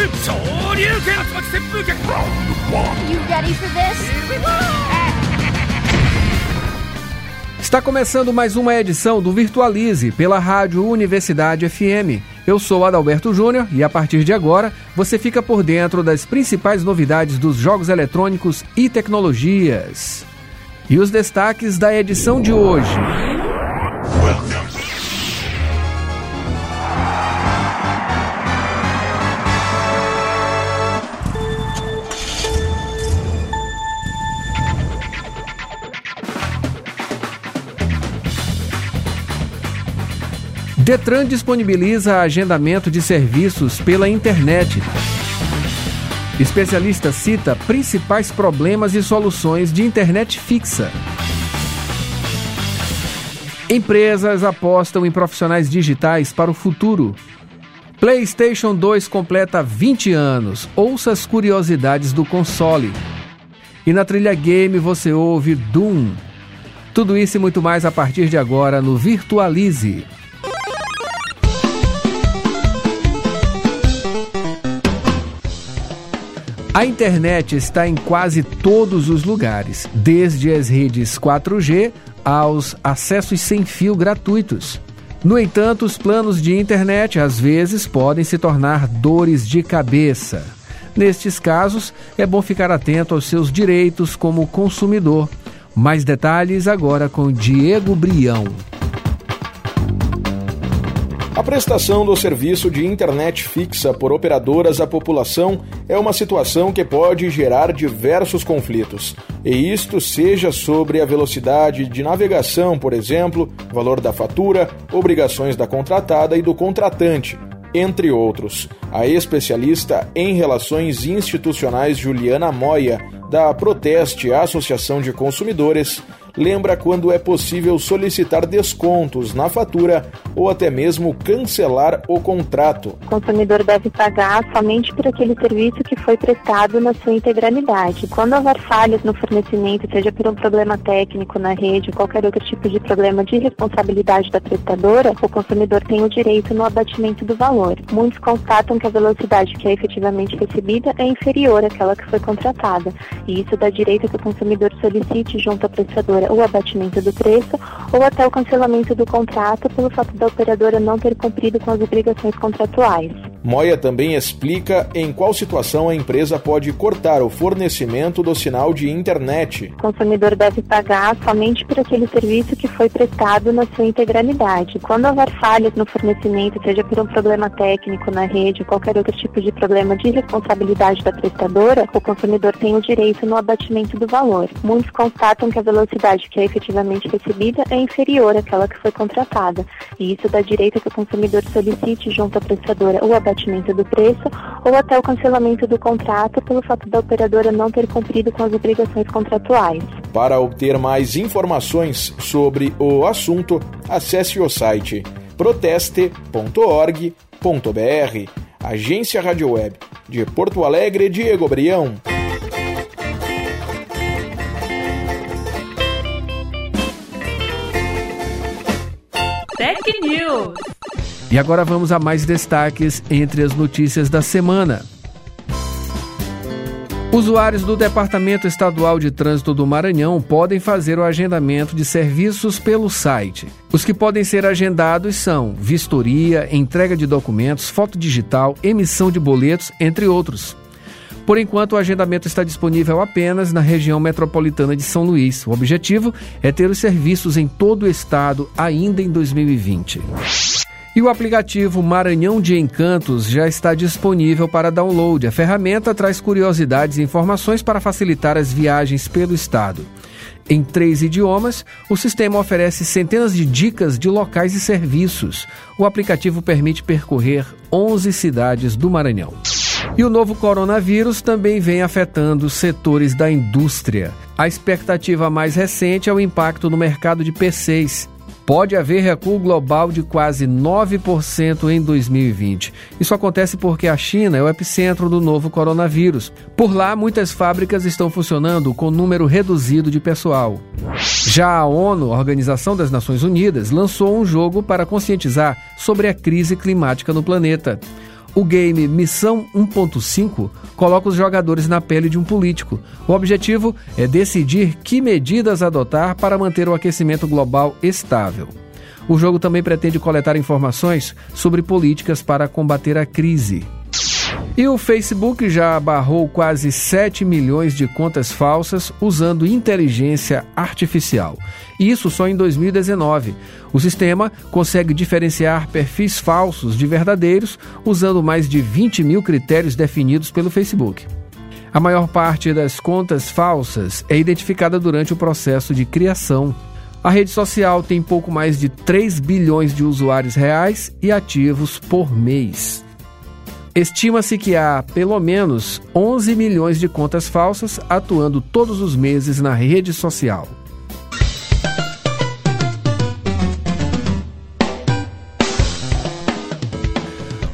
波动拳升竜拳竜巻旋风拳 You ready for this? Está começando mais uma edição do Virtualize pela Rádio Universidade FM. Eu sou Adalberto Júnior e a partir de agora você fica por dentro das principais novidades dos jogos eletrônicos e tecnologias. E os destaques da edição de hoje. Detran disponibiliza agendamento de serviços pela internet. Especialista cita principais problemas e soluções de internet fixa. Empresas apostam em profissionais digitais para o futuro. PlayStation 2 completa 20 anos. Ouça as curiosidades do console. E na trilha game você ouve Doom. Tudo isso e muito mais a partir de agora no Virtualize. A internet está em quase todos os lugares, desde as redes 4G aos acessos sem fio gratuitos. No entanto, os planos de internet às vezes podem se tornar dores de cabeça. Nestes casos, é bom ficar atento aos seus direitos como consumidor. Mais detalhes agora com Diego Brião. A prestação do serviço de internet fixa por operadoras à população é uma situação que pode gerar diversos conflitos. E isto seja sobre a velocidade de navegação, por exemplo, valor da fatura, obrigações da contratada e do contratante, entre outros. A especialista em relações institucionais Juliana Moya, da Proteste Associação de Consumidores, lembra quando é possível solicitar descontos na fatura ou até mesmo cancelar o contrato. O consumidor deve pagar somente por aquele serviço que foi prestado na sua integralidade. Quando houver falhas no fornecimento, seja por um problema técnico na rede ou qualquer outro tipo de problema de responsabilidade da prestadora, o consumidor tem o direito no abatimento do valor. Muitos constatam que a velocidade que é efetivamente recebida é inferior àquela que foi contratada, e isso dá direito que o consumidor solicite junto à prestadora operadora o abatimento do preço ou até o cancelamento do contrato pelo fato da operadora não ter cumprido com as obrigações contratuais. Moia também explica em qual situação a empresa pode cortar o fornecimento do sinal de internet. O consumidor deve pagar somente por aquele serviço que foi prestado na sua integralidade. Quando houver falhas no fornecimento, seja por um problema técnico na rede ou qualquer outro tipo de problema de responsabilidade da prestadora, o consumidor tem o direito no abatimento do valor. Muitos constatam que a velocidade que é efetivamente recebida é inferior àquela que foi contratada, e isso dá direito que o consumidor solicite junto à prestadora o abatimento abatimento do preço ou até o cancelamento do contrato pelo fato da operadora não ter cumprido com as obrigações contratuais. Para obter mais informações sobre o assunto, acesse o site proteste.org.br. Agência Rádio Web de Porto Alegre, Diego Brião. Tech News. E agora vamos a mais destaques entre as notícias da semana. Usuários do Departamento Estadual de Trânsito do Maranhão podem fazer o agendamento de serviços pelo site. Os que podem ser agendados são vistoria, entrega de documentos, foto digital, emissão de boletos, entre outros. Por enquanto, o agendamento está disponível apenas na região metropolitana de São Luís. O objetivo é ter os serviços em todo o estado ainda em 2020. E o aplicativo Maranhão de Encantos já está disponível para download. A ferramenta traz curiosidades e informações para facilitar as viagens pelo estado. Em três idiomas, o sistema oferece centenas de dicas de locais e serviços. O aplicativo permite percorrer 11 cidades do Maranhão. E o novo coronavírus também vem afetando setores da indústria. A expectativa mais recente é o impacto no mercado de PCs pode haver recuo global de quase 9% em 2020. Isso acontece porque a China é o epicentro do novo coronavírus. Por lá, muitas fábricas estão funcionando com número reduzido de pessoal. Já a ONU, Organização das Nações Unidas, lançou um jogo para conscientizar sobre a crise climática no planeta. O game Missão 1.5 coloca os jogadores na pele de um político. O objetivo é decidir que medidas adotar para manter o aquecimento global estável. O jogo também pretende coletar informações sobre políticas para combater a crise. E o Facebook já barrou quase 7 milhões de contas falsas usando inteligência artificial. Isso só em 2019. O sistema consegue diferenciar perfis falsos de verdadeiros usando mais de 20 mil critérios definidos pelo Facebook. A maior parte das contas falsas é identificada durante o processo de criação. A rede social tem pouco mais de 3 bilhões de usuários reais e ativos por mês. Estima-se que há pelo menos 11 milhões de contas falsas atuando todos os meses na rede social.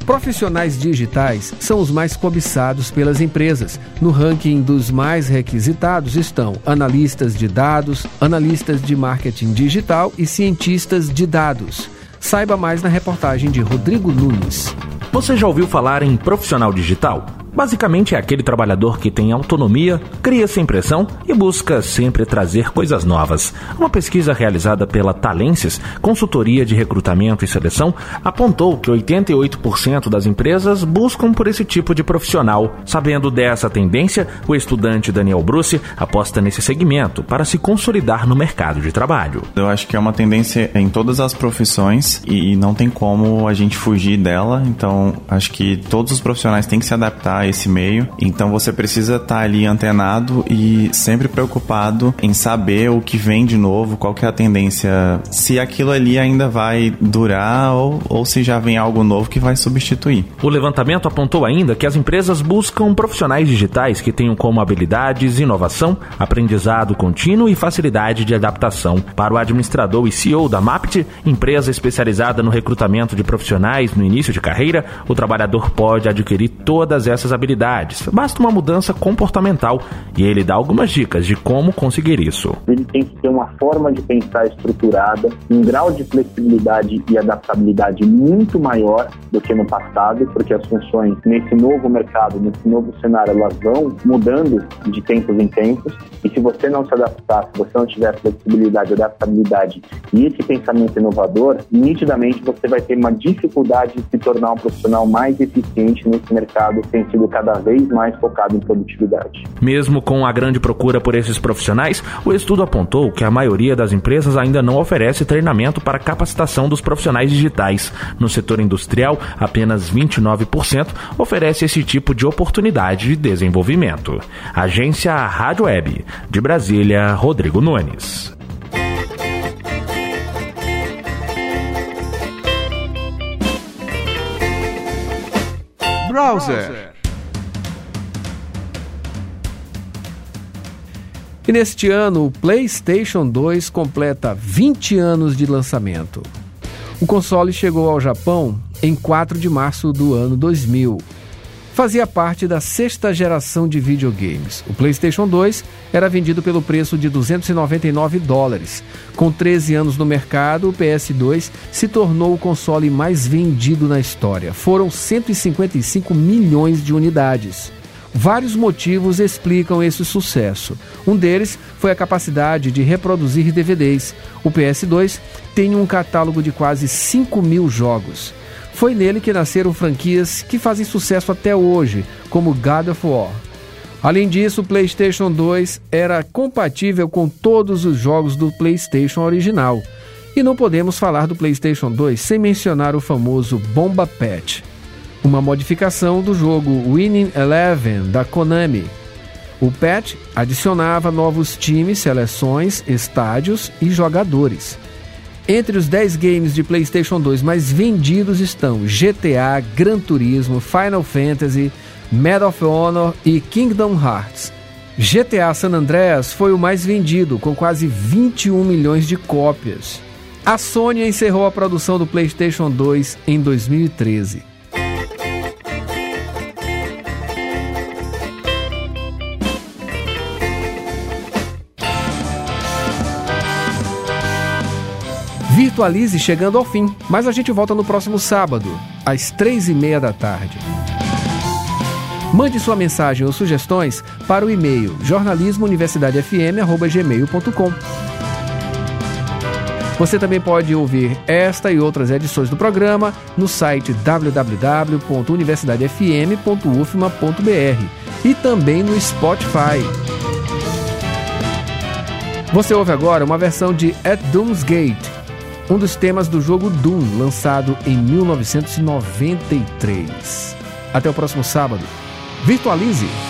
Profissionais digitais são os mais cobiçados pelas empresas. No ranking dos mais requisitados estão analistas de dados, analistas de marketing digital e cientistas de dados. Saiba mais na reportagem de Rodrigo Nunes. Você já ouviu falar em profissional digital? Basicamente é aquele trabalhador que tem autonomia, cria sem pressão e busca sempre trazer coisas novas. Uma pesquisa realizada pela Talenses, consultoria de recrutamento e seleção, apontou que 88% das empresas buscam por esse tipo de profissional. Sabendo dessa tendência, o estudante Daniel Bruce aposta nesse segmento para se consolidar no mercado de trabalho. Eu acho que é uma tendência em todas as profissões e não tem como a gente fugir dela, então acho que todos os profissionais têm que se adaptar esse meio. Então você precisa estar tá ali antenado e sempre preocupado em saber o que vem de novo, qual que é a tendência, se aquilo ali ainda vai durar ou, ou se já vem algo novo que vai substituir. O levantamento apontou ainda que as empresas buscam profissionais digitais que tenham como habilidades inovação, aprendizado contínuo e facilidade de adaptação. Para o administrador e CEO da Mapt, empresa especializada no recrutamento de profissionais no início de carreira, o trabalhador pode adquirir todas essas habilidades. Basta uma mudança comportamental e ele dá algumas dicas de como conseguir isso. Ele tem que ter uma forma de pensar estruturada, um grau de flexibilidade e adaptabilidade muito maior do que no passado, porque as funções nesse novo mercado, nesse novo cenário, elas vão mudando de tempos em tempos. E se você não se adaptar, se você não tiver flexibilidade, adaptabilidade e esse pensamento inovador, nitidamente você vai ter uma dificuldade de se tornar um profissional mais eficiente nesse mercado tem sido cada vez mais focado em produtividade. Mesmo com a grande procura por esses profissionais, o estudo apontou que a maioria das empresas ainda não oferece treinamento para capacitação dos profissionais digitais. No setor industrial, apenas 29% oferece esse tipo de oportunidade de desenvolvimento. Agência Rádio Web, de Brasília, Rodrigo Nunes. Browser. E neste ano, o PlayStation 2 completa 20 anos de lançamento. O console chegou ao Japão em 4 de março do ano 2000. Fazia parte da sexta geração de videogames. O PlayStation 2 era vendido pelo preço de 299 dólares. Com 13 anos no mercado, o PS2 se tornou o console mais vendido na história. Foram 155 milhões de unidades. Vários motivos explicam esse sucesso. Um deles foi a capacidade de reproduzir DVDs. O PS2 tem um catálogo de quase 5 mil jogos. Foi nele que nasceram franquias que fazem sucesso até hoje, como God of War. Além disso, o PlayStation 2 era compatível com todos os jogos do PlayStation original. E não podemos falar do PlayStation 2 sem mencionar o famoso Bomba Patch uma modificação do jogo Winning Eleven da Konami. O patch adicionava novos times, seleções, estádios e jogadores. Entre os 10 games de PlayStation 2 mais vendidos estão GTA, Gran Turismo, Final Fantasy, Medal of Honor e Kingdom Hearts. GTA San Andreas foi o mais vendido, com quase 21 milhões de cópias. A Sony encerrou a produção do PlayStation 2 em 2013. Virtualize chegando ao fim, mas a gente volta no próximo sábado, às três e meia da tarde. Mande sua mensagem ou sugestões para o e-mail jornalismouniversidadefm.gmail.com. Você também pode ouvir esta e outras edições do programa no site www.universidadefm.ufma.br e também no Spotify. Você ouve agora uma versão de At Doom's Gate, um dos temas do jogo Doom, lançado em 1993. Até o próximo sábado. Virtualize!